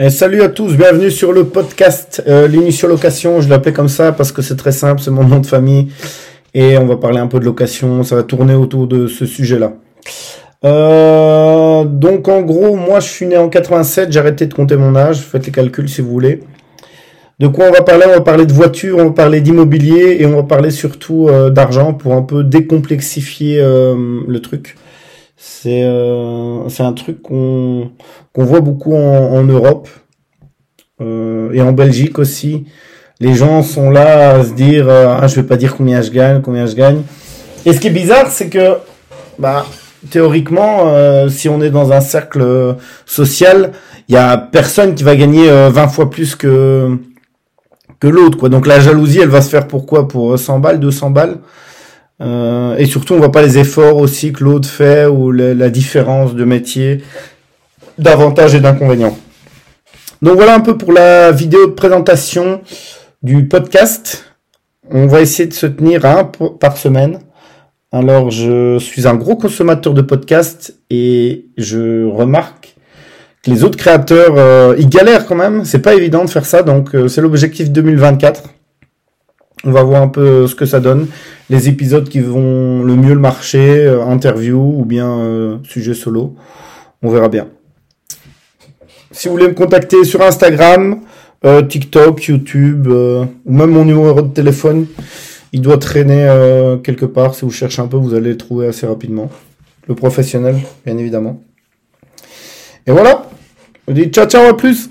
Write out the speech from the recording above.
Et salut à tous, bienvenue sur le podcast euh, location. Je l'appelais comme ça parce que c'est très simple, c'est mon nom de famille. Et on va parler un peu de location, ça va tourner autour de ce sujet-là. Euh, donc en gros, moi je suis né en 87, j'ai arrêté de compter mon âge, faites les calculs si vous voulez. De quoi on va parler? On va parler de voiture, on va parler d'immobilier et on va parler surtout euh, d'argent pour un peu décomplexifier euh, le truc. C'est euh, c'est un truc qu'on qu'on voit beaucoup en, Europe euh, et en Belgique aussi. Les gens sont là à se dire euh, ah je vais pas dire combien je gagne, combien je gagne. Et ce qui est bizarre, c'est que bah théoriquement, euh, si on est dans un cercle social, il y a personne qui va gagner euh, 20 fois plus que que l'autre quoi. Donc la jalousie, elle va se faire pourquoi? Pour 100 balles, 200 balles? Euh, et surtout, on voit pas les efforts aussi que l'autre fait ou la, différence de métier, d'avantages et d'inconvénients. Donc voilà un peu pour la vidéo de présentation du podcast. On va essayer de se tenir à un par semaine. Alors je suis un gros consommateur de podcasts et je remarque que les autres créateurs, euh, ils galèrent quand même. C'est pas évident de faire ça, donc euh, c'est l'objectif 2024. On va voir un peu ce que ça donne, les épisodes qui vont le mieux le marcher, euh, interview ou bien euh, sujet solo. On verra bien. Si vous voulez me contacter sur Instagram, euh, TikTok, YouTube, euh, ou même mon numéro de téléphone, il doit traîner euh, quelque part. Si vous cherchez un peu, vous allez le trouver assez rapidement. Le professionnel, bien évidemment. Et voilà. Je vous dis ciao ciao à plus.